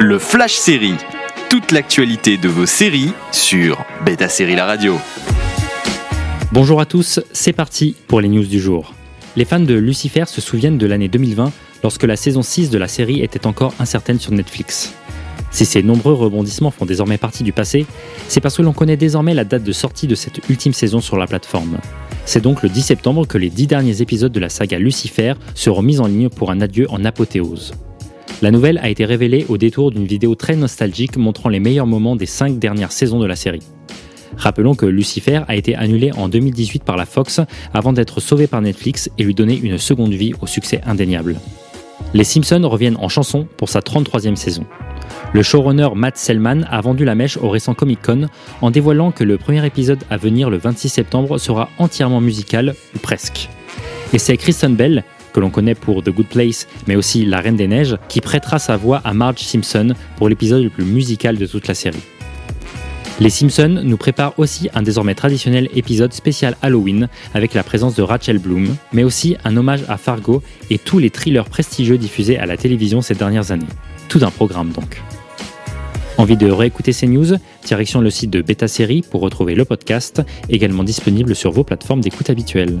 Le Flash Série. Toute l'actualité de vos séries sur Beta Série La Radio. Bonjour à tous, c'est parti pour les news du jour. Les fans de Lucifer se souviennent de l'année 2020 lorsque la saison 6 de la série était encore incertaine sur Netflix. Si ces nombreux rebondissements font désormais partie du passé, c'est parce que l'on connaît désormais la date de sortie de cette ultime saison sur la plateforme. C'est donc le 10 septembre que les 10 derniers épisodes de la saga Lucifer seront mis en ligne pour un adieu en apothéose. La nouvelle a été révélée au détour d'une vidéo très nostalgique montrant les meilleurs moments des 5 dernières saisons de la série. Rappelons que Lucifer a été annulé en 2018 par la Fox avant d'être sauvé par Netflix et lui donner une seconde vie au succès indéniable. Les Simpsons reviennent en chanson pour sa 33e saison. Le showrunner Matt Selman a vendu la mèche au récent Comic Con en dévoilant que le premier épisode à venir le 26 septembre sera entièrement musical, ou presque. Et c'est Kristen Bell, que l'on connaît pour The Good Place, mais aussi La Reine des Neiges, qui prêtera sa voix à Marge Simpson pour l'épisode le plus musical de toute la série. Les Simpsons nous préparent aussi un désormais traditionnel épisode spécial Halloween avec la présence de Rachel Bloom, mais aussi un hommage à Fargo et tous les thrillers prestigieux diffusés à la télévision ces dernières années. Tout un programme donc. Envie de réécouter ces news? Direction le site de Beta Série pour retrouver le podcast, également disponible sur vos plateformes d'écoute habituelles.